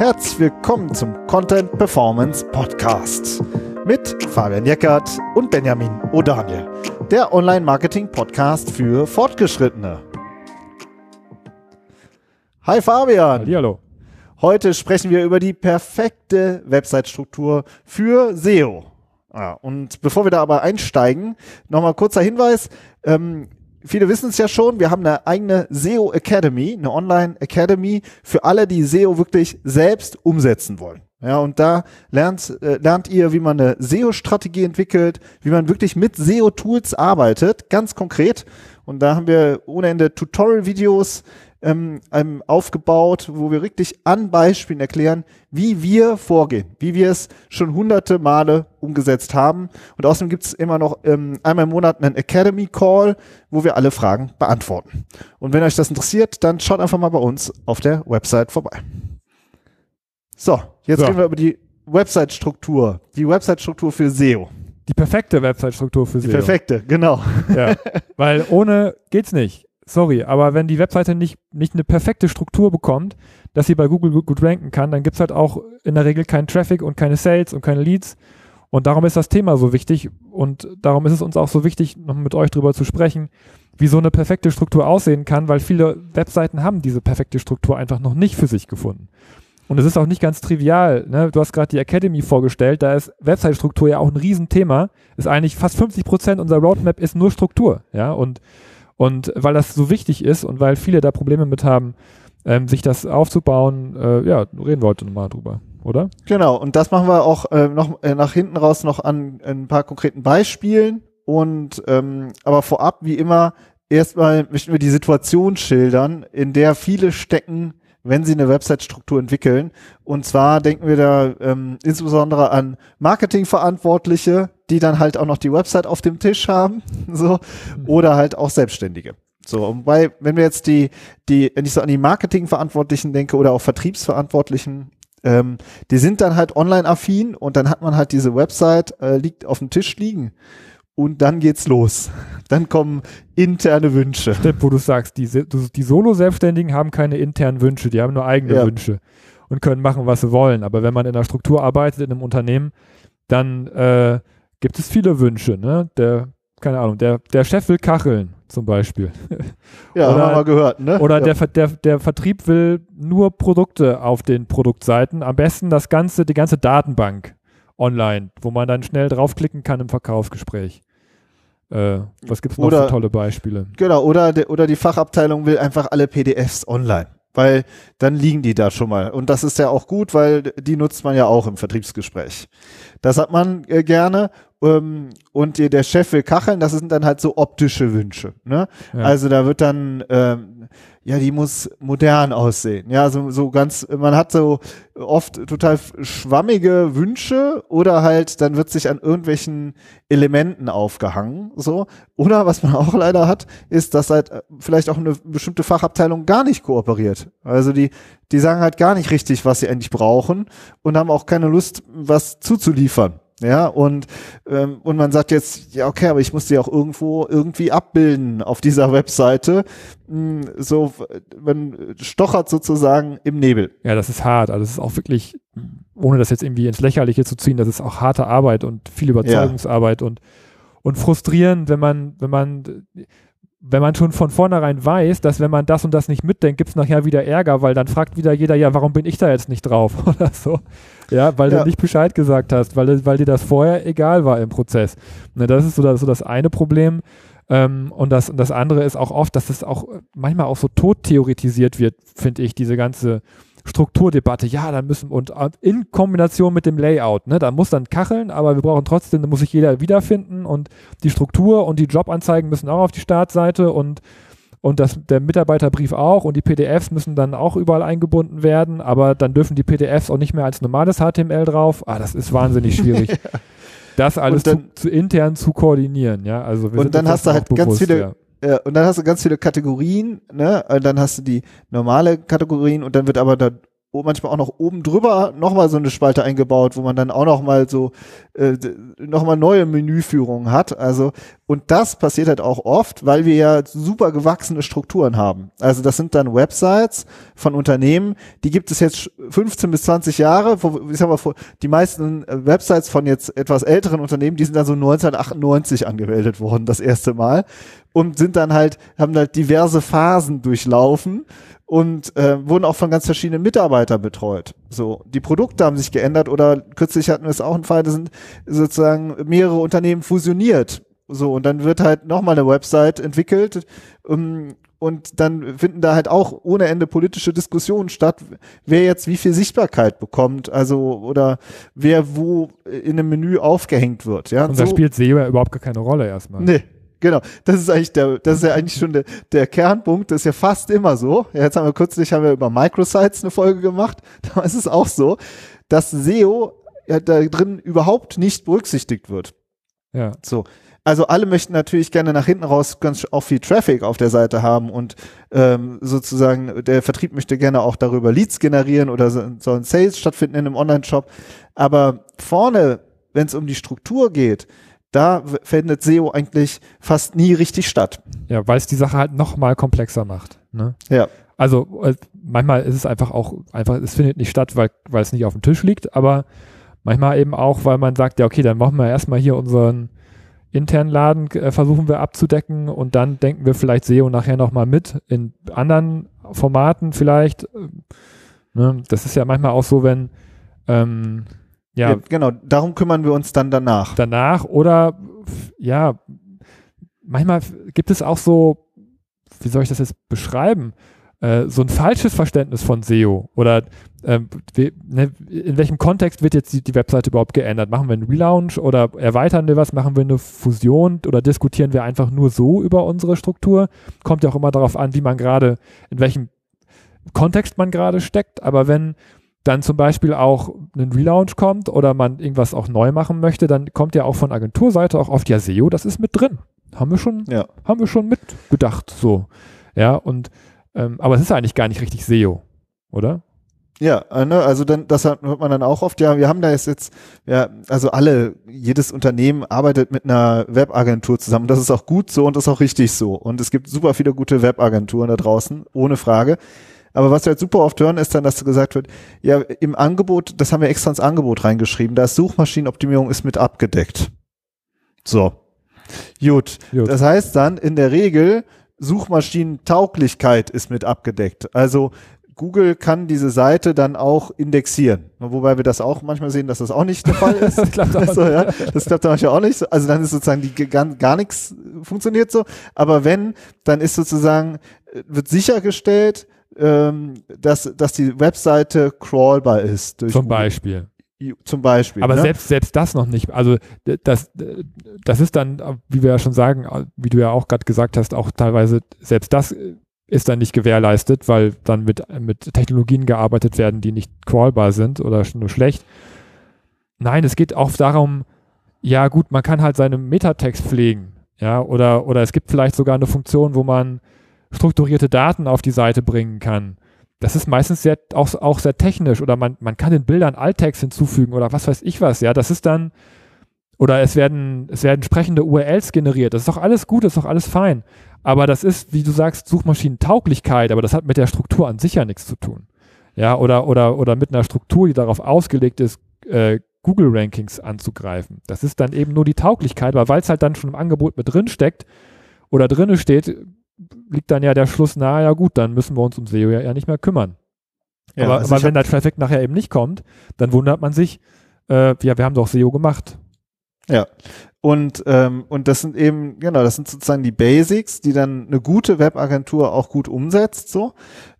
Herzlich willkommen zum Content Performance Podcast mit Fabian Jeckert und Benjamin O'Daniel, der Online-Marketing-Podcast für Fortgeschrittene. Hi Fabian. Hallo. Heute sprechen wir über die perfekte Website-Struktur für SEO. Ah, und bevor wir da aber einsteigen, nochmal kurzer Hinweis. Ähm, viele wissen es ja schon, wir haben eine eigene SEO Academy, eine Online Academy für alle, die SEO wirklich selbst umsetzen wollen. Ja, und da lernt, äh, lernt ihr, wie man eine SEO-Strategie entwickelt, wie man wirklich mit SEO-Tools arbeitet, ganz konkret. Und da haben wir ohne Ende Tutorial-Videos, ähm, ähm, aufgebaut, wo wir wirklich an Beispielen erklären, wie wir vorgehen, wie wir es schon hunderte Male umgesetzt haben. Und außerdem gibt es immer noch ähm, einmal im Monat einen Academy Call, wo wir alle Fragen beantworten. Und wenn euch das interessiert, dann schaut einfach mal bei uns auf der Website vorbei. So, jetzt So. reden wir über die Website-Struktur, die Website-Struktur für SEO. Die perfekte Website-Struktur für Die SEO. perfekte, genau. Ja. Weil ohne geht's nicht. Sorry, aber wenn die Webseite nicht, nicht eine perfekte Struktur bekommt, dass sie bei Google gut, gut ranken kann, dann gibt's halt auch in der Regel keinen Traffic und keine Sales und keine Leads. Und darum ist das Thema so wichtig und darum ist es uns auch so wichtig, noch mit euch drüber zu sprechen, wie so eine perfekte Struktur aussehen kann, weil viele Webseiten haben diese perfekte Struktur einfach noch nicht für sich gefunden. Und es ist auch nicht ganz trivial. Ne? Du hast gerade die Academy vorgestellt, da ist Website-Struktur ja auch ein Riesenthema. Ist eigentlich fast 50 Prozent unserer Roadmap ist nur Struktur. Ja, und, und weil das so wichtig ist und weil viele da Probleme mit haben, ähm, sich das aufzubauen, äh, ja, reden wir heute nochmal drüber, oder? Genau, und das machen wir auch äh, noch äh, nach hinten raus noch an ein paar konkreten Beispielen. Und ähm, aber vorab, wie immer, erstmal möchten wir die Situation schildern, in der viele stecken, wenn sie eine Website-Struktur entwickeln. Und zwar denken wir da ähm, insbesondere an Marketingverantwortliche, die dann halt auch noch die Website auf dem Tisch haben, so, oder halt auch Selbstständige. So, und bei, wenn wir jetzt die, die, wenn ich so an die Marketingverantwortlichen denke oder auch Vertriebsverantwortlichen, ähm, die sind dann halt online-affin und dann hat man halt diese Website, äh, liegt auf dem Tisch liegen und dann geht's los. Dann kommen interne Wünsche. Stimmt, wo du sagst, die, die Solo-Selbstständigen haben keine internen Wünsche, die haben nur eigene Ja. Wünsche und können machen, was sie wollen. Aber wenn man in einer Struktur arbeitet, in einem Unternehmen, dann äh, gibt es viele Wünsche. Ne? Der, keine Ahnung, der, der Chef will kacheln zum Beispiel. Ja, Oder- haben wir mal gehört, ne? Oder ja. der, der, der Vertrieb will nur Produkte auf den Produktseiten. Am besten das ganze, die ganze Datenbank online, wo man dann schnell draufklicken kann im Verkaufsgespräch. Äh, was gibt's noch Oder- für tolle Beispiele? Genau, oder, de, oder die Fachabteilung will einfach alle PDFs online. Weil dann liegen die da schon mal. Und das ist ja auch gut, weil die nutzt man ja auch im Vertriebsgespräch. Das hat man äh, gerne. Ähm, und der Chef will kacheln, das sind dann halt so optische Wünsche. Ne? Ja. Also da wird dann, ähm, ja, die muss modern aussehen. Ja, so, so ganz, man hat so oft total schwammige Wünsche oder halt dann wird sich an irgendwelchen Elementen aufgehangen. So. Oder was man auch leider hat, ist, dass halt äh, vielleicht auch eine bestimmte Fachabteilung gar nicht kooperiert. Also die, die sagen halt gar nicht richtig, was sie eigentlich brauchen und haben auch keine Lust, was zuzuliefern. Ja, und, ähm, und man sagt jetzt, ja, okay, aber ich muss die auch irgendwo irgendwie abbilden auf dieser Webseite. Hm, So, man stochert sozusagen im Nebel. Ja, das ist hart. Also das ist auch wirklich, ohne das jetzt irgendwie ins Lächerliche zu ziehen, das ist auch harte Arbeit und viel Überzeugungsarbeit und, und frustrierend, wenn man, wenn man, wenn man schon von vornherein weiß, dass wenn man das und das nicht mitdenkt, gibt es nachher wieder Ärger, weil dann fragt wieder jeder, ja, warum bin ich da jetzt nicht drauf oder so. Ja, weil Ja. du nicht Bescheid gesagt hast, weil, weil dir das vorher egal war im Prozess. Ne, das ist so das, so das eine Problem. Ähm, und, das, und das andere ist auch oft, dass es auch manchmal auch so tot theoretisiert wird, finde ich, diese ganze Strukturdebatte. Ja, dann müssen und in Kombination mit dem Layout, ne, da muss dann kacheln, aber wir brauchen trotzdem, da muss sich jeder wiederfinden und die Struktur und die Jobanzeigen müssen auch auf die Startseite und und das, der Mitarbeiterbrief auch und die PDFs müssen dann auch überall eingebunden werden, aber dann dürfen die PDFs auch nicht mehr als normales HTML drauf. Ah, das ist wahnsinnig schwierig. Das alles dann- zu, zu intern zu koordinieren, ja. Also wir Und dann hast du halt auch ganz bewusst, viele- ja. Und dann hast du ganz viele Kategorien, ne? Und dann hast du die normale Kategorien und dann wird aber da manchmal auch noch oben drüber nochmal so eine Spalte eingebaut, wo man dann auch nochmal so äh, nochmal neue Menüführungen hat. Also, und das passiert halt auch oft, weil wir ja super gewachsene Strukturen haben. Also das sind dann Websites von Unternehmen, die gibt es jetzt 15 bis 20 Jahre. Wo, ich sag mal, die meisten äh, Websites von jetzt etwas älteren Unternehmen, die sind dann so 1998 angemeldet worden, das erste Mal. Und sind dann halt, haben halt diverse Phasen durchlaufen und äh, wurden auch von ganz verschiedenen Mitarbeitern betreut. So, die Produkte haben sich geändert oder kürzlich hatten wir es auch einen Fall, da sind sozusagen mehrere Unternehmen fusioniert. So, und dann wird halt nochmal eine Website entwickelt um, ähm, und dann finden da halt auch ohne Ende politische Diskussionen statt, wer jetzt wie viel Sichtbarkeit bekommt, also oder wer wo in einem Menü aufgehängt wird. Ja, und da so, spielt SEO überhaupt gar keine Rolle erstmal. Nee, Genau, das ist eigentlich der, das ist ja eigentlich schon der, der Kernpunkt, das ist ja fast immer so. Ja, jetzt haben wir kürzlich haben wir über Microsites eine Folge gemacht, da ist es auch so, dass SEO ja, da drin überhaupt nicht berücksichtigt wird. Ja. So. Also alle möchten natürlich gerne nach hinten raus ganz auch viel Traffic auf der Seite haben und ähm, sozusagen der Vertrieb möchte gerne auch darüber Leads generieren oder so, sollen Sales stattfinden in einem Online-Shop. Aber vorne, wenn es um die Struktur geht, da findet SEO eigentlich fast nie richtig statt. Ja, weil es die Sache halt noch mal komplexer macht. Ne? Ja. Also äh, manchmal ist es einfach auch einfach, es findet nicht statt, weil weil es nicht auf dem Tisch liegt, aber manchmal eben auch, weil man sagt, ja okay, dann machen wir erstmal hier unseren internen Laden äh, versuchen wir abzudecken und dann denken wir vielleicht SEO nachher noch mal mit in anderen Formaten vielleicht. Äh, ne? Das ist ja manchmal auch so, wenn ähm, ja, ja, genau. Darum kümmern wir uns dann danach. Danach oder ja, manchmal gibt es auch so, wie soll ich das jetzt beschreiben? Äh, so ein falsches Verständnis von SEO oder äh, ne, in welchem Kontext wird jetzt die, die, Webseite überhaupt geändert? Machen wir einen Relaunch oder erweitern wir was? Machen wir eine Fusion oder diskutieren wir einfach nur so über unsere Struktur? Kommt ja auch immer darauf an, wie man gerade, in welchem Kontext man gerade steckt. Aber wenn dann zum Beispiel auch ein Relaunch kommt oder man irgendwas auch neu machen möchte, dann kommt ja auch von Agenturseite auch oft ja SEO, das ist mit drin. Haben wir schon, ja. haben wir schon mitgedacht, so. Ja, und, ähm, aber es ist eigentlich gar nicht richtig SEO, oder? Ja, äh, ne, also dann, das hört man dann auch oft, ja, wir haben da jetzt, jetzt, ja, also alle, jedes Unternehmen arbeitet mit einer Webagentur zusammen. Das ist auch gut so und das ist auch richtig so. Und es gibt super viele gute Webagenturen da draußen, ohne Frage. Aber was wir jetzt super oft hören, ist dann, dass gesagt wird, ja, im Angebot, das haben wir extra ins Angebot reingeschrieben, da ist Suchmaschinenoptimierung ist mit abgedeckt. So. Gut. Gut. Das heißt dann in der Regel, Suchmaschinentauglichkeit ist mit abgedeckt. Also Google kann diese Seite dann auch indexieren. Wobei wir das auch manchmal sehen, dass das auch nicht der Fall ist. das klappt auch also, ja, das klappt manchmal auch nicht. Also dann ist sozusagen die gar, gar nichts funktioniert so. Aber wenn, dann ist sozusagen, äh, wird sichergestellt, ähm, dass, dass die Webseite crawlbar ist. Zum Beispiel. Zum Beispiel. Aber ne? selbst, selbst das noch nicht. Also das, das ist dann, wie wir ja schon sagen, wie du ja auch gerade gesagt hast, auch teilweise selbst das ist dann nicht gewährleistet, weil dann mit, mit Technologien gearbeitet werden, die nicht crawlbar sind oder nur schlecht. Nein, es geht auch darum, ja gut, man kann halt seinen Metatext pflegen, ja, oder, oder es gibt vielleicht sogar eine Funktion, wo man strukturierte Daten auf die Seite bringen kann. Das ist meistens sehr, auch, auch sehr technisch oder man, man kann den Bildern Alttext hinzufügen oder was weiß ich was, ja. Das ist dann, oder es werden, es werden entsprechende URLs generiert. Das ist doch alles gut, das ist doch alles fein. Aber das ist, wie du sagst, Suchmaschinentauglichkeit, aber das hat mit der Struktur an sich ja nichts zu tun. Ja, oder, oder, oder mit einer Struktur, die darauf ausgelegt ist, äh, Google-Rankings anzugreifen. Das ist dann eben nur die Tauglichkeit, weil es halt dann schon im Angebot mit drin steckt oder drinne steht, liegt dann ja der Schluss nahe, ja gut, dann müssen wir uns um SEO ja, ja nicht mehr kümmern. Ja, aber, also aber wenn der Traffic nachher eben nicht kommt, dann wundert man sich, äh, ja, wir haben doch SEO gemacht. Ja. Und, ähm, und das sind eben, genau, das sind sozusagen die Basics, die dann eine gute Webagentur auch gut umsetzt, so.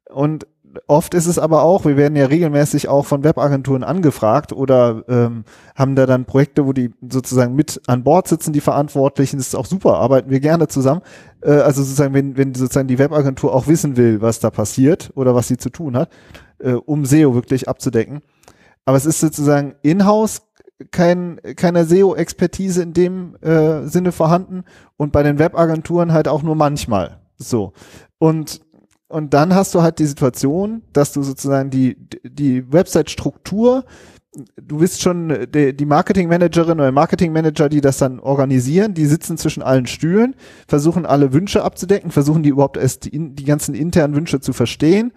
Und oft ist es aber auch, wir werden ja regelmäßig auch von Webagenturen angefragt oder ähm, haben da dann Projekte, wo die sozusagen mit an Bord sitzen, die Verantwortlichen. Das ist auch super, arbeiten wir gerne zusammen. Äh, also sozusagen, wenn, wenn sozusagen die Webagentur auch wissen will, was da passiert oder was sie zu tun hat, äh, um SEO wirklich abzudecken. Aber es ist sozusagen in-house kein, keine SEO-Expertise in dem äh, Sinne vorhanden und bei den Webagenturen halt auch nur manchmal. So. Und und dann hast du halt die Situation, dass du sozusagen die, die Website-Struktur, du bist schon die, die Marketing-Managerin oder Marketing-Manager, die das dann organisieren, die sitzen zwischen allen Stühlen, versuchen alle Wünsche abzudecken, versuchen die überhaupt erst die, die ganzen internen Wünsche zu verstehen,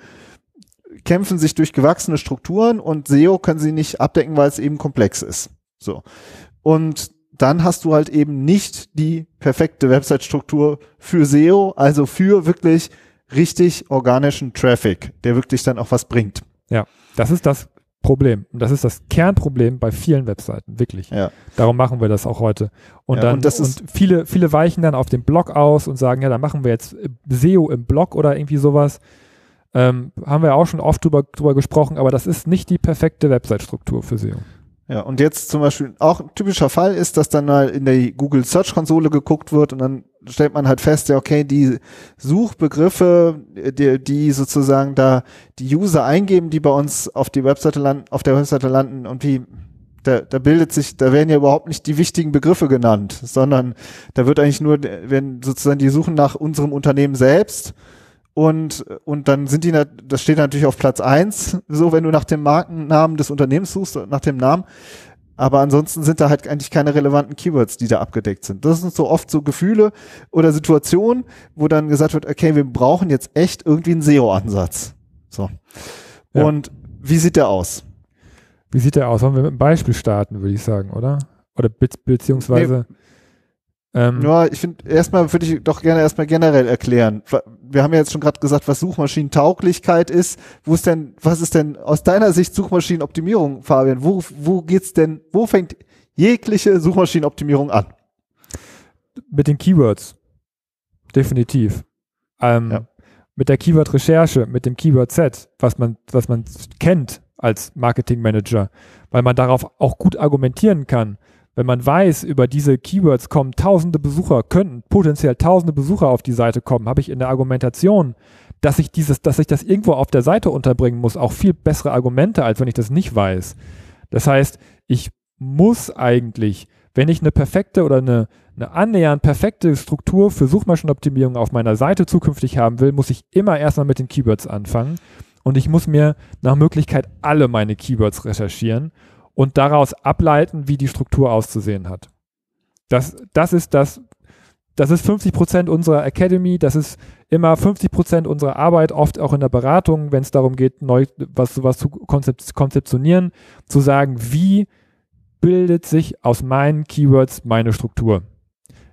kämpfen sich durch gewachsene Strukturen und SEO können sie nicht abdecken, weil es eben komplex ist. So. Und dann hast du halt eben nicht die perfekte Website-Struktur für SEO, also für wirklich richtig organischen Traffic, der wirklich dann auch was bringt. Ja, das ist das Problem. Und das ist das Kernproblem bei vielen Webseiten, wirklich. Ja. Darum machen wir das auch heute. Und Ja, dann, und das und ist- viele, viele weichen dann auf den Blog aus und sagen, ja, dann machen wir jetzt SEO im Blog oder irgendwie sowas. Ähm, haben wir auch schon oft drüber, drüber gesprochen, aber das ist nicht die perfekte Website-Struktur für SEO. Ja, und jetzt zum Beispiel auch ein typischer Fall ist, dass dann mal in der Google Search Konsole geguckt wird und dann stellt man halt fest, ja, okay, die Suchbegriffe, die, die sozusagen da die User eingeben, die bei uns auf die Webseite landen, auf der Webseite landen und wie da, da bildet sich, da werden ja überhaupt nicht die wichtigen Begriffe genannt, sondern da wird eigentlich nur, wenn sozusagen die suchen nach unserem Unternehmen selbst und, und dann sind die, das steht natürlich auf Platz eins, so wenn du nach dem Markennamen des Unternehmens suchst, nach dem Namen. Aber ansonsten sind da halt eigentlich keine relevanten Keywords, die da abgedeckt sind. Das sind so oft so Gefühle oder Situationen, wo dann gesagt wird, okay, wir brauchen jetzt echt irgendwie einen SEO-Ansatz. So. Ja. Und wie sieht der aus? Wie sieht der aus? Wollen wir mit einem Beispiel starten, würde ich sagen, oder? Oder be beziehungsweise ähm, Ja, ich finde, erstmal würde ich doch gerne erstmal generell erklären. Wir haben ja jetzt schon gerade gesagt, was Suchmaschinentauglichkeit ist. Wo ist denn, was ist denn aus deiner Sicht Suchmaschinenoptimierung, Fabian? Wo, wo geht's denn, wo fängt jegliche Suchmaschinenoptimierung an? mit den Keywords. Definitiv. Ähm, Ja. Mit der Keyword-Recherche, mit dem Keyword-Set, was man, was man kennt als Marketing-Manager, weil man darauf auch gut argumentieren kann. Wenn man weiß, über diese Keywords kommen tausende Besucher, könnten potenziell tausende Besucher auf die Seite kommen, habe ich in der Argumentation, dass ich dieses, dass ich das irgendwo auf der Seite unterbringen muss, auch viel bessere Argumente, als wenn ich das nicht weiß. Das heißt, ich muss eigentlich, wenn ich eine perfekte oder eine, eine annähernd perfekte Struktur für Suchmaschinenoptimierung auf meiner Seite zukünftig haben will, muss ich immer erstmal mit den Keywords anfangen und ich muss mir nach Möglichkeit alle meine Keywords recherchieren und daraus ableiten, wie die Struktur auszusehen hat. Das, das ist das, das ist 50 Prozent unserer Academy, das ist immer 50 Prozent unserer Arbeit, oft auch in der Beratung, wenn es darum geht, neu was sowas zu konzep konzeptionieren, zu sagen, wie bildet sich aus meinen Keywords meine Struktur.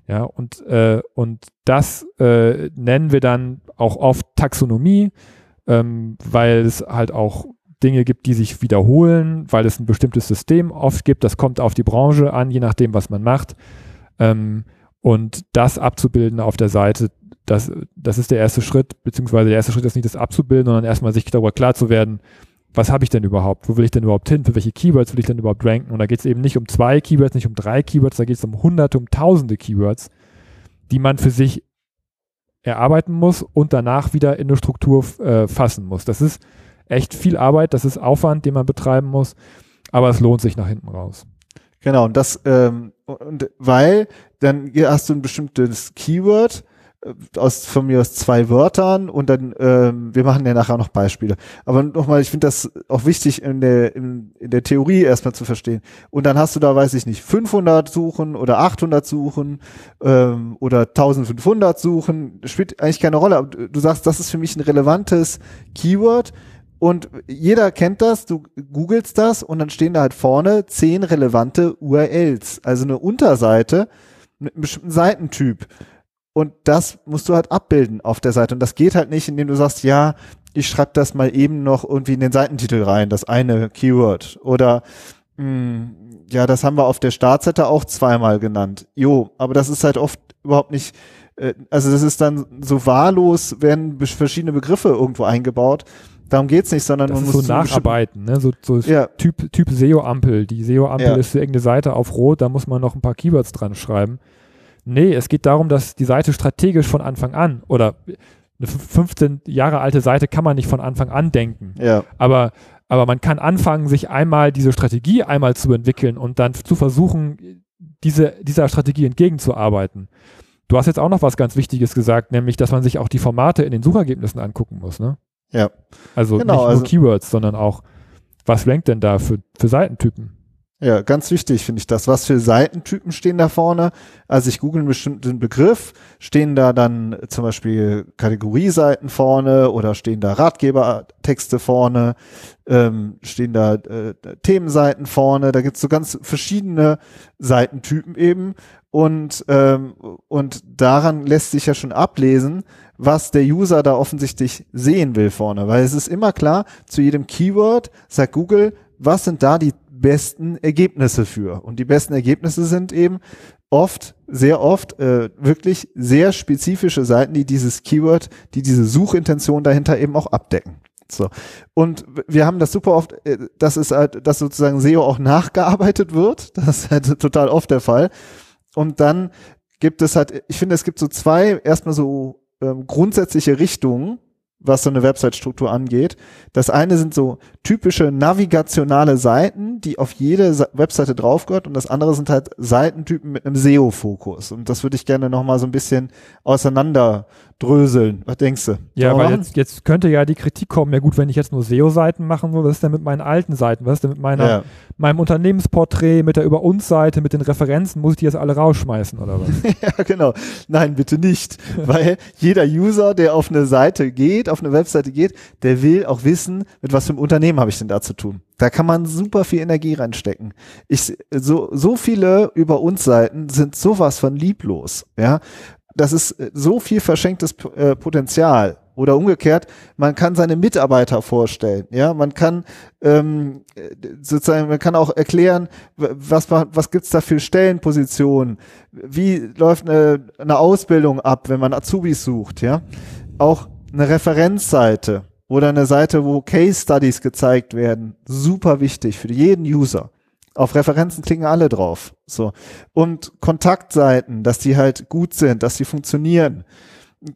Ja, und, äh, und das äh, nennen wir dann auch oft Taxonomie, ähm, weil es halt auch Dinge gibt, die sich wiederholen, weil es ein bestimmtes System oft gibt. Das kommt auf die Branche an, je nachdem, was man macht. Ähm, und das abzubilden auf der Seite, das, das ist der erste Schritt, beziehungsweise der erste Schritt ist nicht das abzubilden, sondern erstmal sich darüber klar zu werden, was habe ich denn überhaupt? Wo will ich denn überhaupt hin? Für welche Keywords will ich denn überhaupt ranken? Und da geht es eben nicht um zwei Keywords, nicht um drei Keywords, da geht es um hunderte, um tausende Keywords, die man für sich erarbeiten muss und danach wieder in eine Struktur äh, fassen muss. Das ist echt viel Arbeit, das ist Aufwand, den man betreiben muss, aber es lohnt sich nach hinten raus. Genau, und das, ähm, und weil dann hast du ein bestimmtes Keyword äh, aus von mir aus zwei Wörtern und dann, ähm, wir machen ja nachher noch Beispiele. Aber nochmal, ich finde das auch wichtig in der, in, in der Theorie erstmal zu verstehen. Und dann hast du da, weiß ich nicht, 500 Suchen oder 800 Suchen ähm, oder 1500 Suchen, spielt eigentlich keine Rolle. Aber du du sagst, das ist für mich ein relevantes Keyword. Und jeder kennt das, du googelst das und dann stehen da halt vorne zehn relevante URLs, also eine Unterseite mit einem bestimmten Seitentyp. Und das musst du halt abbilden auf der Seite. Und das geht halt nicht, indem du sagst, ja, ich schreibe das mal eben noch irgendwie in den Seitentitel rein, das eine Keyword. Oder mh, ja, das haben wir auf der Startseite auch zweimal genannt. Jo, aber das ist halt oft überhaupt nicht, äh, also das ist dann so wahllos, werden verschiedene Begriffe irgendwo eingebaut. Darum geht's nicht, sondern Das man ist muss so Nacharbeiten, ne? so, so Ja, Typ, typ SEO-Ampel. Die SEO-Ampel Ja. ist irgendeine Seite auf Rot, da muss man noch ein paar Keywords dran schreiben. Nee, es geht darum, dass die Seite strategisch von Anfang an oder eine 15 Jahre alte Seite kann man nicht von Anfang an denken. ja, Aber, aber man kann anfangen, sich einmal diese Strategie einmal zu entwickeln und dann zu versuchen, diese, dieser Strategie entgegenzuarbeiten. Du hast jetzt auch noch was ganz Wichtiges gesagt, nämlich, dass man sich auch die Formate in den Suchergebnissen angucken muss, ne? Ja. Also Genau, nicht nur also- Keywords, sondern auch, was rankt denn da für, für Seitentypen? Ja, ganz wichtig finde ich das. Was für Seitentypen stehen da vorne? Also ich google einen bestimmten Begriff, stehen da dann zum Beispiel Kategorieseiten vorne oder stehen da Ratgebertexte vorne, ähm, stehen da äh, Themenseiten vorne. Da gibt's so ganz verschiedene Seitentypen eben und ähm, und daran lässt sich ja schon ablesen, was der User da offensichtlich sehen will vorne, weil es ist immer klar, zu jedem Keyword sagt Google, was sind da die besten Ergebnisse für. Und die besten Ergebnisse sind eben oft, sehr oft, äh, wirklich sehr spezifische Seiten, die dieses Keyword, die diese Suchintention dahinter eben auch abdecken. So. Und wir haben das super oft, äh, das ist halt, dass sozusagen SEO auch nachgearbeitet wird. Das ist halt total oft der Fall. Und dann gibt es halt, ich finde, es gibt so zwei, erstmal so ähm, grundsätzliche Richtungen, was so eine Website-Struktur angeht. Das eine sind so typische navigationale Seiten, die auf jede Webseite drauf gehört und das andere sind halt Seitentypen mit einem SEO-Fokus. Und das würde ich gerne nochmal so ein bisschen auseinanderdröseln. Was denkst du? Ja, weil jetzt, jetzt könnte ja die Kritik kommen, ja gut, wenn ich jetzt nur SEO-Seiten machen will, was ist denn mit meinen alten Seiten? Was ist denn mit meiner, ja. meinem Unternehmensporträt, mit der Über uns Seite, mit den Referenzen, muss ich die jetzt alle rausschmeißen oder was? ja, genau. Nein, bitte nicht. Weil jeder User, der auf eine Seite geht, auf eine Webseite geht, der will auch wissen, mit was für einem Unternehmen habe ich denn da zu tun. Da kann man super viel Energie reinstecken. Ich, so, so viele über uns Seiten sind sowas von lieblos. Ja, das ist äh, so viel verschenktes äh, Potenzial. Oder umgekehrt, man kann seine Mitarbeiter vorstellen. Ja, man kann ähm, äh, sozusagen, man kann auch erklären, was, was gibt's da für Stellenpositionen, wie läuft eine, eine Ausbildung ab, wenn man Azubis sucht. Ja, auch eine Referenzseite oder eine Seite, wo Case Studies gezeigt werden, super wichtig für jeden User. Auf Referenzen klicken alle drauf. So. Und Kontaktseiten, dass die halt gut sind, dass die funktionieren.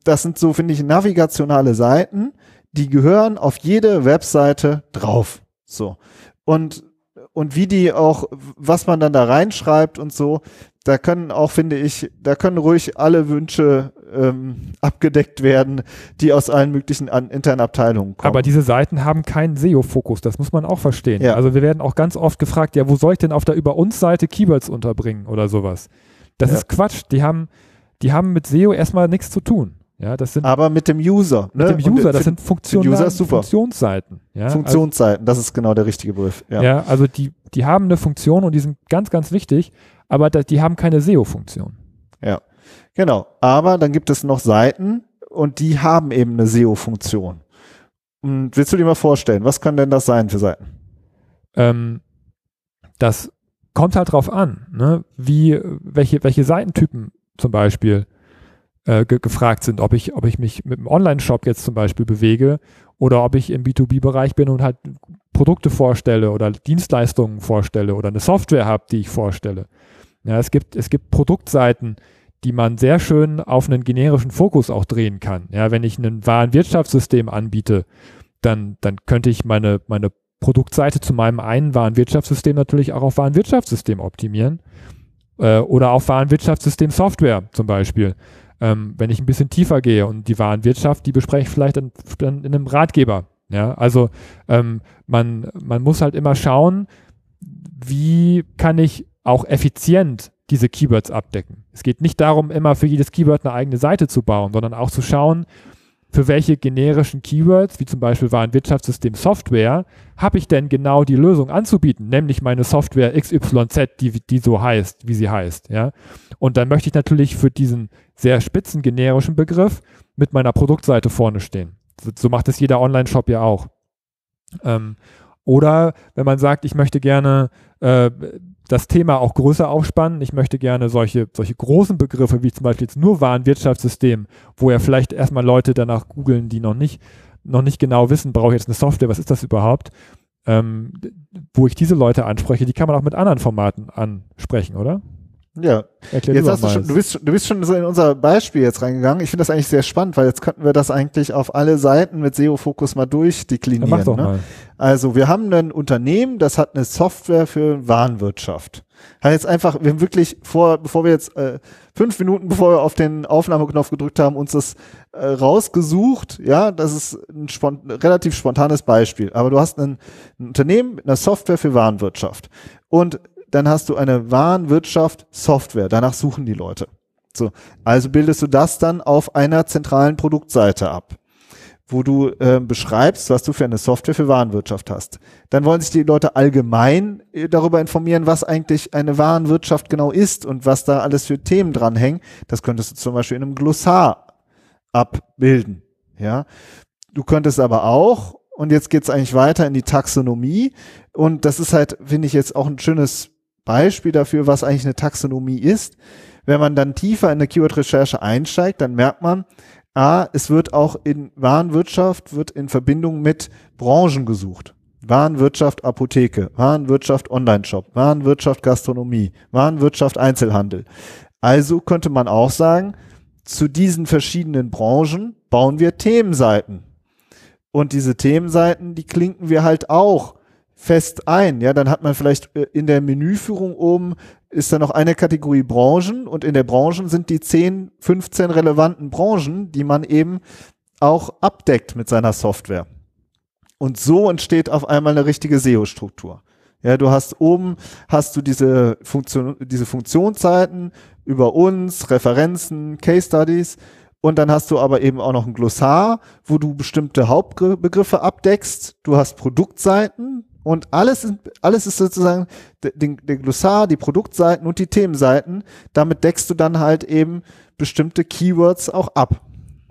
Das sind so, finde ich, navigationale Seiten, die gehören auf jede Webseite drauf. So. Und, und wie die auch, was man dann da reinschreibt und so, da können auch, finde ich, da können ruhig alle Wünsche ähm, abgedeckt werden, die aus allen möglichen an, internen Abteilungen kommen. Aber diese Seiten haben keinen SEO-Fokus, das muss man auch verstehen. Ja. Also wir werden auch ganz oft gefragt, ja, wo soll ich denn auf der Über uns Seite Keywords unterbringen oder sowas? Das Ja. ist Quatsch. Die haben, die haben mit SEO erstmal nichts zu tun. Ja, das sind aber mit dem User. mit ne? dem Und User, das sind Funktional, User. Funktionsseiten. Ja, Funktionsseiten, das ist genau der richtige Begriff. Also, Ja. ja, also die, die haben eine Funktion und die sind ganz, ganz wichtig, aber die haben keine SEO-Funktion. Genau. Aber dann gibt es noch Seiten und die haben eben eine SEO-Funktion. Und willst du dir mal vorstellen, was können denn das sein für Seiten? Ähm, das kommt halt drauf an, ne? wie, welche, welche Seitentypen zum Beispiel äh, ge gefragt sind, ob ich, ob ich mich mit einem Online-Shop jetzt zum Beispiel bewege oder ob ich im B2B-Bereich bin und halt Produkte vorstelle oder Dienstleistungen vorstelle oder eine Software habe, die ich vorstelle. Ja, es gibt, es gibt Produktseiten, die man sehr schön auf einen generischen Fokus auch drehen kann. Ja, wenn ich ein Warenwirtschaftssystem anbiete, dann, dann könnte ich meine, meine Produktseite zu meinem einen Warenwirtschaftssystem natürlich auch auf Warenwirtschaftssystem optimieren äh, oder auf Warenwirtschaftssystem Software zum Beispiel. Ähm, wenn ich ein bisschen tiefer gehe und die Warenwirtschaft, die bespreche ich vielleicht dann, dann in einem Ratgeber. Ja, also ähm, man, man muss halt immer schauen, wie kann ich auch effizient diese Keywords abdecken. Es geht nicht darum, immer für jedes Keyword eine eigene Seite zu bauen, sondern auch zu schauen, für welche generischen Keywords, wie zum Beispiel Warenwirtschaftssystem Software, habe ich denn genau die Lösung anzubieten, nämlich meine Software XYZ, die, die so heißt, wie sie heißt. Ja? Und dann möchte ich natürlich für diesen sehr spitzen generischen Begriff mit meiner Produktseite vorne stehen. So, so macht es jeder Online-Shop ja auch. Ähm, oder wenn man sagt, ich möchte gerne äh, das Thema auch größer aufspannen, ich möchte gerne solche, solche großen Begriffe wie zum Beispiel jetzt nur Warenwirtschaftssystem, wo ja vielleicht erstmal Leute danach googeln, die noch nicht, noch nicht genau wissen, brauche ich jetzt eine Software, was ist das überhaupt? Ähm, wo ich diese Leute anspreche, die kann man auch mit anderen Formaten ansprechen, oder? Ja, Erklär jetzt du hast du schon, du bist, schon- du bist schon so in unser Beispiel jetzt reingegangen. Ich finde das eigentlich sehr spannend, weil jetzt könnten wir das eigentlich auf alle Seiten mit SEO-Fokus mal durchdeklinieren. mach doch ne? mal. Also wir haben ein Unternehmen, das hat eine Software für Warenwirtschaft. Hat jetzt einfach, wir haben wirklich vor, bevor wir jetzt äh, fünf Minuten, bevor wir auf den Aufnahmeknopf gedrückt haben, uns das äh, rausgesucht. Ja, das ist ein spont relativ spontanes Beispiel. Aber du hast ein, ein Unternehmen mit einer Software für Warenwirtschaft und dann hast du eine Warenwirtschaft Software. Danach suchen die Leute. So, also bildest du das dann auf einer zentralen Produktseite ab wo du äh, beschreibst, was du für eine Software für Warenwirtschaft hast. Dann wollen sich die Leute allgemein äh, darüber informieren, was eigentlich eine Warenwirtschaft genau ist und was da alles für Themen dranhängen. Das könntest du zum Beispiel in einem Glossar abbilden. Ja, du könntest aber auch und jetzt geht's eigentlich weiter in die Taxonomie und das ist halt, finde ich jetzt auch ein schönes Beispiel dafür, was eigentlich eine Taxonomie ist. Wenn man dann tiefer in eine Keyword-Recherche einsteigt, dann merkt man, A, es wird auch in Warenwirtschaft, wird in Verbindung mit Branchen gesucht. Warenwirtschaft Apotheke, Warenwirtschaft Online-Shop, Warenwirtschaft Gastronomie, Warenwirtschaft Einzelhandel. Also könnte man auch sagen, zu diesen verschiedenen Branchen bauen wir Themenseiten. Und diese Themenseiten, die klinken wir halt auch fest ein. Ja, dann hat man vielleicht äh, in der Menüführung oben ist da noch eine Kategorie Branchen und in der Branchen sind die 10, 15 relevanten Branchen, die man eben auch abdeckt mit seiner Software. Und so entsteht auf einmal eine richtige SEO-Struktur. Ja, du hast oben hast du diese Funktion, diese Funktionsseiten über uns, Referenzen, Case Studies und dann hast du aber eben auch noch ein Glossar, wo du bestimmte Hauptbegriffe abdeckst. Du hast Produktseiten, und alles, alles ist sozusagen der, der Glossar, die Produktseiten und die Themenseiten. Damit deckst du dann halt eben bestimmte Keywords auch ab.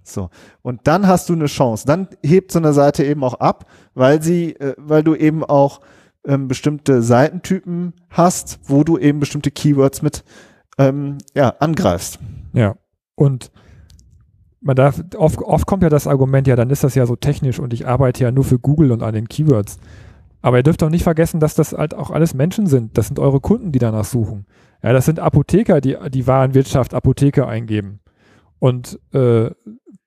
So. Und dann hast du eine Chance. Dann hebt so eine Seite eben auch ab, weil sie, äh, weil du eben auch ähm, bestimmte Seitentypen hast, wo du eben bestimmte Keywords mit ähm, ja, angreifst. Ja. Und man darf, oft, oft kommt ja das Argument, ja, dann ist das ja so technisch und ich arbeite ja nur für Google und an den Keywords. Aber ihr dürft auch nicht vergessen, dass das halt auch alles Menschen sind. Das sind eure Kunden, die danach suchen. Ja, das sind Apotheker, die die Warenwirtschaft Apotheke eingeben. Und äh,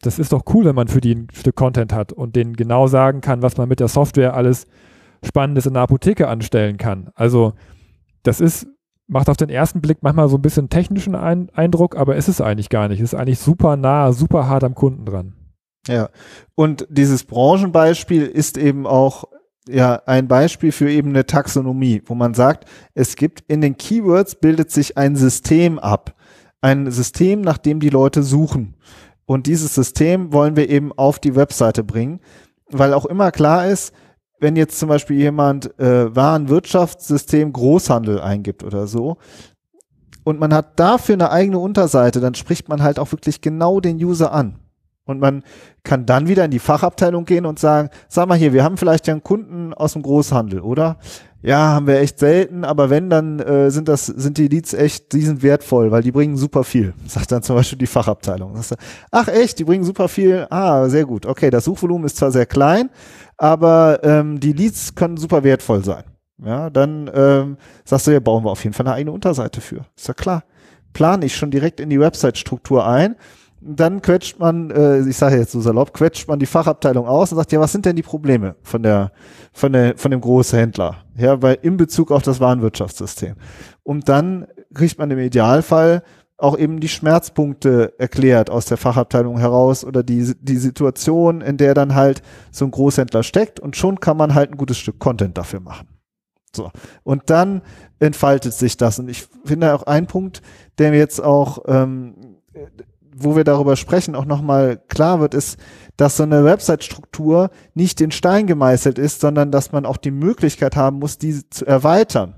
das ist doch cool, wenn man für die ein Stück Content hat und denen genau sagen kann, was man mit der Software alles Spannendes in der Apotheke anstellen kann. Also das ist, macht auf den ersten Blick manchmal so ein bisschen technischen ein Eindruck, aber ist es eigentlich gar nicht. Es ist eigentlich super nah, super hart am Kunden dran. Ja, und dieses Branchenbeispiel ist eben auch ja ein Beispiel für eben eine Taxonomie, wo man sagt, es gibt in den Keywords bildet sich ein System ab. Ein System, nach dem die Leute suchen. Und dieses System wollen wir eben auf die Webseite bringen, weil auch immer klar ist, wenn jetzt zum Beispiel jemand äh, Warenwirtschaftssystem Großhandel eingibt oder so, und man hat dafür eine eigene Unterseite, dann spricht man halt auch wirklich genau den User an. Und man kann dann wieder in die Fachabteilung gehen und sagen, sag mal hier, wir haben vielleicht ja einen Kunden aus dem Großhandel, oder? Ja, haben wir echt selten, aber wenn, dann äh, sind das, sind die Leads echt, die sind wertvoll, weil die bringen super viel, sagt dann zum Beispiel die Fachabteilung. Ach echt, die bringen super viel, ah, sehr gut. Okay, das Suchvolumen ist zwar sehr klein, aber ähm, die Leads können super wertvoll sein. Ja, dann ähm, sagst du, ja, bauen wir auf jeden Fall eine eigene Unterseite für. Ist ja klar. Plane ich schon direkt in die Website-Struktur ein dann quetscht man, äh, ich sage jetzt so salopp, quetscht man die Fachabteilung aus und sagt, ja, was sind denn die Probleme von der, von der, von dem Großhändler? Ja, weil in Bezug auf das Warenwirtschaftssystem. Und dann kriegt man im Idealfall auch eben die Schmerzpunkte erklärt aus der Fachabteilung heraus oder die, die Situation, in der dann halt so ein Großhändler steckt und schon kann man halt ein gutes Stück Content dafür machen. So. Und dann entfaltet sich das. Und ich finde auch ein Punkt, der mir jetzt auch ähm, wo wir darüber sprechen, auch nochmal klar wird, ist, dass so eine Website-Struktur nicht in Stein gemeißelt ist, sondern dass man auch die Möglichkeit haben muss, diese zu erweitern.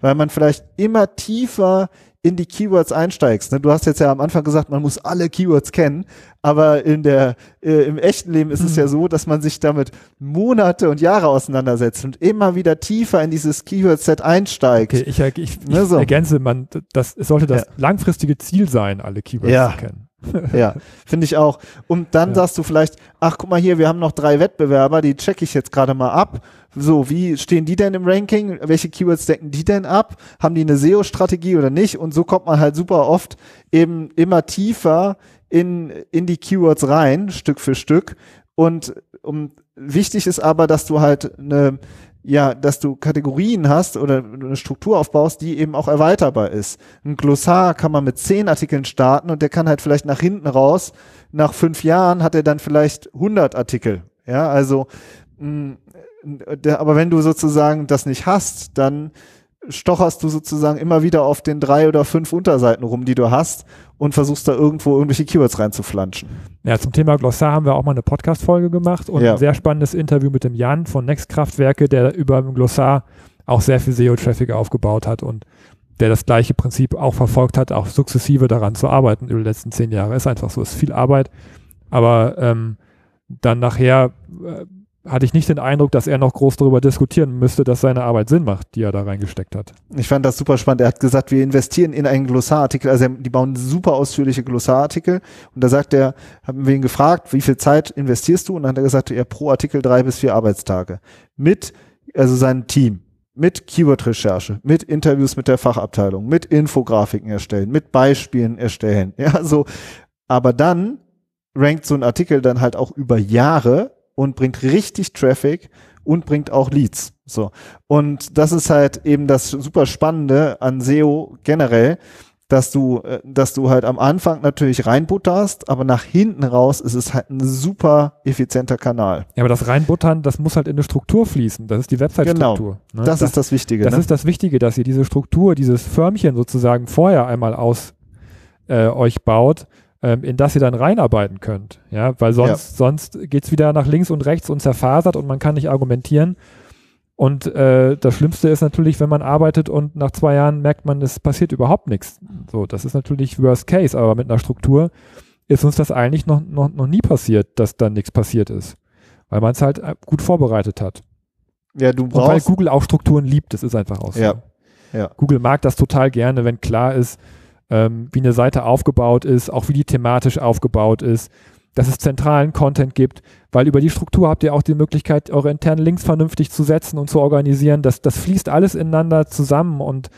Weil man vielleicht immer tiefer in die Keywords einsteigst. Ne? Du hast jetzt ja am Anfang gesagt, man muss alle Keywords kennen, aber in der äh, im echten Leben ist mhm. es ja so, dass man sich damit Monate und Jahre auseinandersetzt und immer wieder tiefer in dieses Keyword-Set einsteigt. Okay, ich, ich, ne, so. ergänze, man, das sollte das ja. langfristige Ziel sein, alle Keywords ja. zu kennen. ja, finde ich auch. Und dann ja. sagst du vielleicht, ach guck mal hier, wir haben noch drei Wettbewerber, die checke ich jetzt gerade mal ab. So, wie stehen die denn im Ranking? Welche Keywords decken die denn ab? Haben die eine SEO-Strategie oder nicht? Und so kommt man halt super oft eben immer tiefer in, in die Keywords rein, Stück für Stück. Und um, wichtig ist aber, dass du halt eine ja, dass du Kategorien hast oder eine Struktur aufbaust, die eben auch erweiterbar ist. Ein Glossar kann man mit zehn Artikeln starten und der kann halt vielleicht nach hinten raus, nach fünf Jahren hat er dann vielleicht 100 Artikel. Ja, also, mh, der, aber wenn du sozusagen das nicht hast, dann stocherst du sozusagen immer wieder auf den drei oder fünf Unterseiten rum, die du hast und versuchst da irgendwo irgendwelche Keywords reinzuflanschen. Ja, zum Thema Glossar haben wir auch mal eine Podcast-Folge gemacht und Ja. ein sehr spannendes Interview mit dem Jan von Next Kraftwerke, der über dem Glossar auch sehr viel SEO-Traffic aufgebaut hat und der das gleiche Prinzip auch verfolgt hat, auch sukzessive daran zu arbeiten über die letzten zehn Jahre. Ist einfach so, ist viel Arbeit, aber ähm, dann nachher äh, hatte ich nicht den Eindruck, dass er noch groß darüber diskutieren müsste, dass seine Arbeit Sinn macht, die er da reingesteckt hat. Ich fand das super spannend. Er hat gesagt, wir investieren in einen Glossarartikel. Also die bauen super ausführliche Glossarartikel. Und da sagt er, haben wir ihn gefragt, wie viel Zeit investierst du? Und dann hat er gesagt, ja, pro Artikel drei bis vier Arbeitstage. Mit, also sein Team. Mit Keyword-Recherche, mit Interviews mit der Fachabteilung, mit Infografiken erstellen, mit Beispielen erstellen. Ja, so. Aber dann rankt so ein Artikel dann halt auch über Jahre und bringt richtig Traffic und bringt auch Leads. So. Und das ist halt eben das super Spannende an SEO generell, dass du, äh, dass du halt am Anfang natürlich reinbutterst, aber nach hinten raus ist es halt ein super effizienter Kanal. Ja, aber das reinbuttern, das muss halt in eine Struktur fließen. Das ist die Website-Struktur. ne? Das, ist das Wichtige. Das ne? ist das Wichtige, dass ihr diese Struktur, dieses Förmchen sozusagen vorher einmal aus äh, euch baut, ähm, in das ihr dann reinarbeiten könnt. Ja, weil sonst, sonst geht's wieder nach links und rechts und zerfasert und man kann nicht argumentieren. Und äh, das Schlimmste ist natürlich, wenn man arbeitet und nach zwei Jahren merkt man, es passiert überhaupt nichts. So, das ist natürlich Worst Case, aber mit einer Struktur ist uns das eigentlich noch, noch, noch nie passiert, dass dann nichts passiert ist. Weil man es halt äh, gut vorbereitet hat. ja, du Und weil brauchst, Google auch Strukturen liebt, das ist einfach auch so. Ja. Ja. Google mag das total gerne, wenn klar ist, ähm, wie eine Seite aufgebaut ist, auch wie die thematisch aufgebaut ist, dass es zentralen Content gibt, weil über die Struktur habt ihr auch die Möglichkeit, eure internen Links vernünftig zu setzen und zu organisieren. Das, das fließt alles ineinander zusammen und,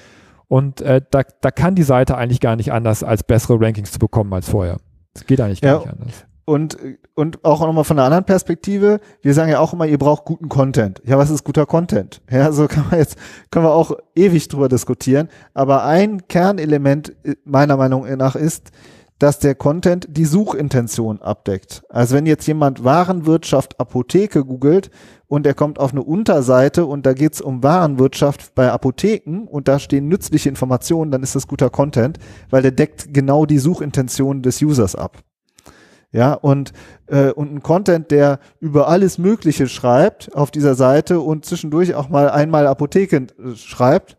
und äh, da, da kann die Seite eigentlich gar nicht anders, als bessere Rankings zu bekommen als vorher. Es geht eigentlich gar Ja. nicht anders. Und, und auch nochmal von einer anderen Perspektive, wir sagen ja auch immer, ihr braucht guten Content. Ja, was ist guter Content? Ja, so kann man jetzt, können wir auch ewig drüber diskutieren. Aber ein Kernelement äh, meiner Meinung nach ist, dass der Content die Suchintention abdeckt. Also wenn jetzt jemand Warenwirtschaft Apotheke googelt und er kommt auf eine Unterseite und da geht's um Warenwirtschaft bei Apotheken und da stehen nützliche Informationen, dann ist das guter Content, weil der deckt genau die Suchintention des Users ab. Ja, und, äh, und ein Content, der über alles Mögliche schreibt auf dieser Seite und zwischendurch auch mal einmal Apotheke äh, schreibt,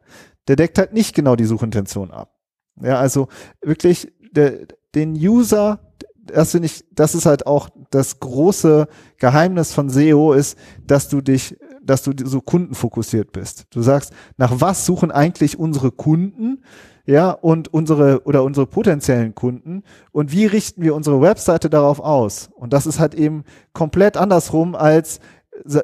der deckt halt nicht genau die Suchintention ab. Ja, also wirklich der, den User, das finde ich, das ist halt auch das große Geheimnis von SEO ist, dass du dich, dass du so kundenfokussiert bist. Du sagst, nach was suchen eigentlich unsere Kunden? Ja, und unsere oder unsere potenziellen Kunden und wie richten wir unsere Webseite darauf aus? Und das ist halt eben komplett andersrum als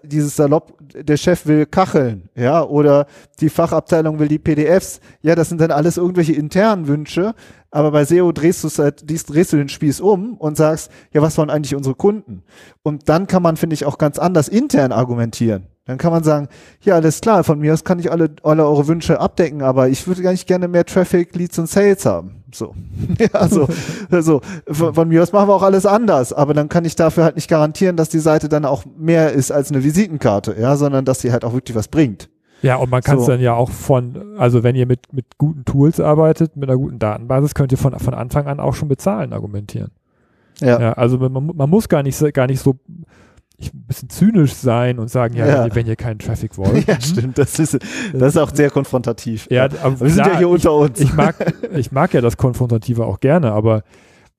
dieses Salopp, der Chef will Kacheln, ja, oder die Fachabteilung will die PDFs. Ja, das sind dann alles irgendwelche internen Wünsche, aber bei SEO drehst halt, drehst du den Spieß um und sagst, ja, was wollen eigentlich unsere Kunden? Und dann kann man, finde ich, auch ganz anders intern argumentieren. Dann kann man sagen, ja, alles klar, von mir aus kann ich alle, alle eure Wünsche abdecken, aber ich würde gar nicht gerne mehr Traffic, Leads und Sales haben. So. ja, also, also von, von mir aus machen wir auch alles anders, aber dann kann ich dafür halt nicht garantieren, dass die Seite dann auch mehr ist als eine Visitenkarte, ja, sondern dass sie halt auch wirklich was bringt. Ja, und man kann es So. dann ja auch von, also wenn ihr mit, mit guten Tools arbeitet, mit einer guten Datenbasis, könnt ihr von, von Anfang an auch schon bezahlen argumentieren. Ja. Ja, also man, man muss gar nicht, so- gar nicht so ich, ein bisschen zynisch sein und sagen, ja, Ja. Wenn, ihr, keinen Traffic wollt. Ja, stimmt. Das ist, das ist auch sehr konfrontativ. Ja, Aber wir sind ja klar, hier unter uns. Ich, ich, mag, ich mag ja das Konfrontative auch gerne, aber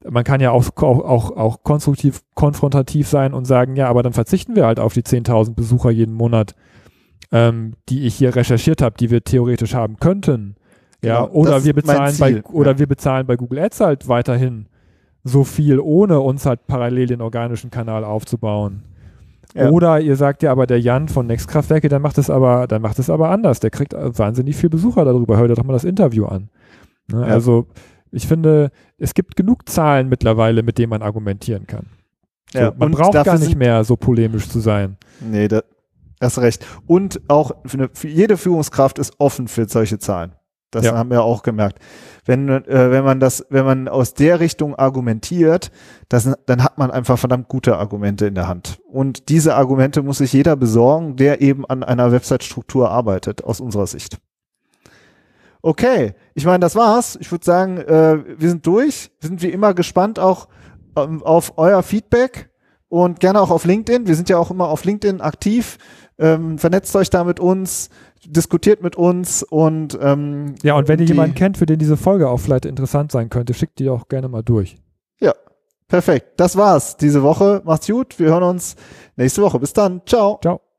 man kann ja auch, auch, auch, auch konstruktiv konfrontativ sein und sagen, ja, aber dann verzichten wir halt auf die 10.000 Besucher jeden Monat, ähm, die ich hier recherchiert habe, die wir theoretisch haben könnten. Ja, Genau, oder wir bezahlen bei, oder ja. wir bezahlen bei Google Ads halt weiterhin so viel, ohne uns halt parallel den organischen Kanal aufzubauen. Ja. Oder ihr sagt ja, aber der Jan von Nextkraftwerke, der macht es aber, der macht es aber anders. Der kriegt wahnsinnig viel Besucher darüber. Hört doch mal das Interview an. Ne? Ja. Also ich finde, es gibt genug Zahlen mittlerweile, mit denen man argumentieren kann. So, Ja, man braucht gar nicht mehr so polemisch zu sein. Nee, da, Hast recht. Und auch für, eine, für jede Führungskraft ist offen für solche Zahlen. Das Ja. haben wir auch gemerkt. Wenn, äh, wenn man das, wenn man aus der Richtung argumentiert, das, dann hat man einfach verdammt gute Argumente in der Hand. Und diese Argumente muss sich jeder besorgen, der eben an einer Website-Struktur arbeitet, aus unserer Sicht. Okay, ich meine, das war's. Ich würde sagen, äh, wir sind durch. Wir sind wie immer gespannt auch ähm, auf euer Feedback und gerne auch auf LinkedIn. Wir sind ja auch immer auf LinkedIn aktiv. Ähm, vernetzt euch da mit uns, diskutiert mit uns und ähm, Ja, und wenn ihr die- jemanden kennt, für den diese Folge auch vielleicht interessant sein könnte, schickt die auch gerne mal durch. Perfekt. Das war's diese Woche. Macht's gut. Wir hören uns nächste Woche. Bis dann. Ciao. Ciao.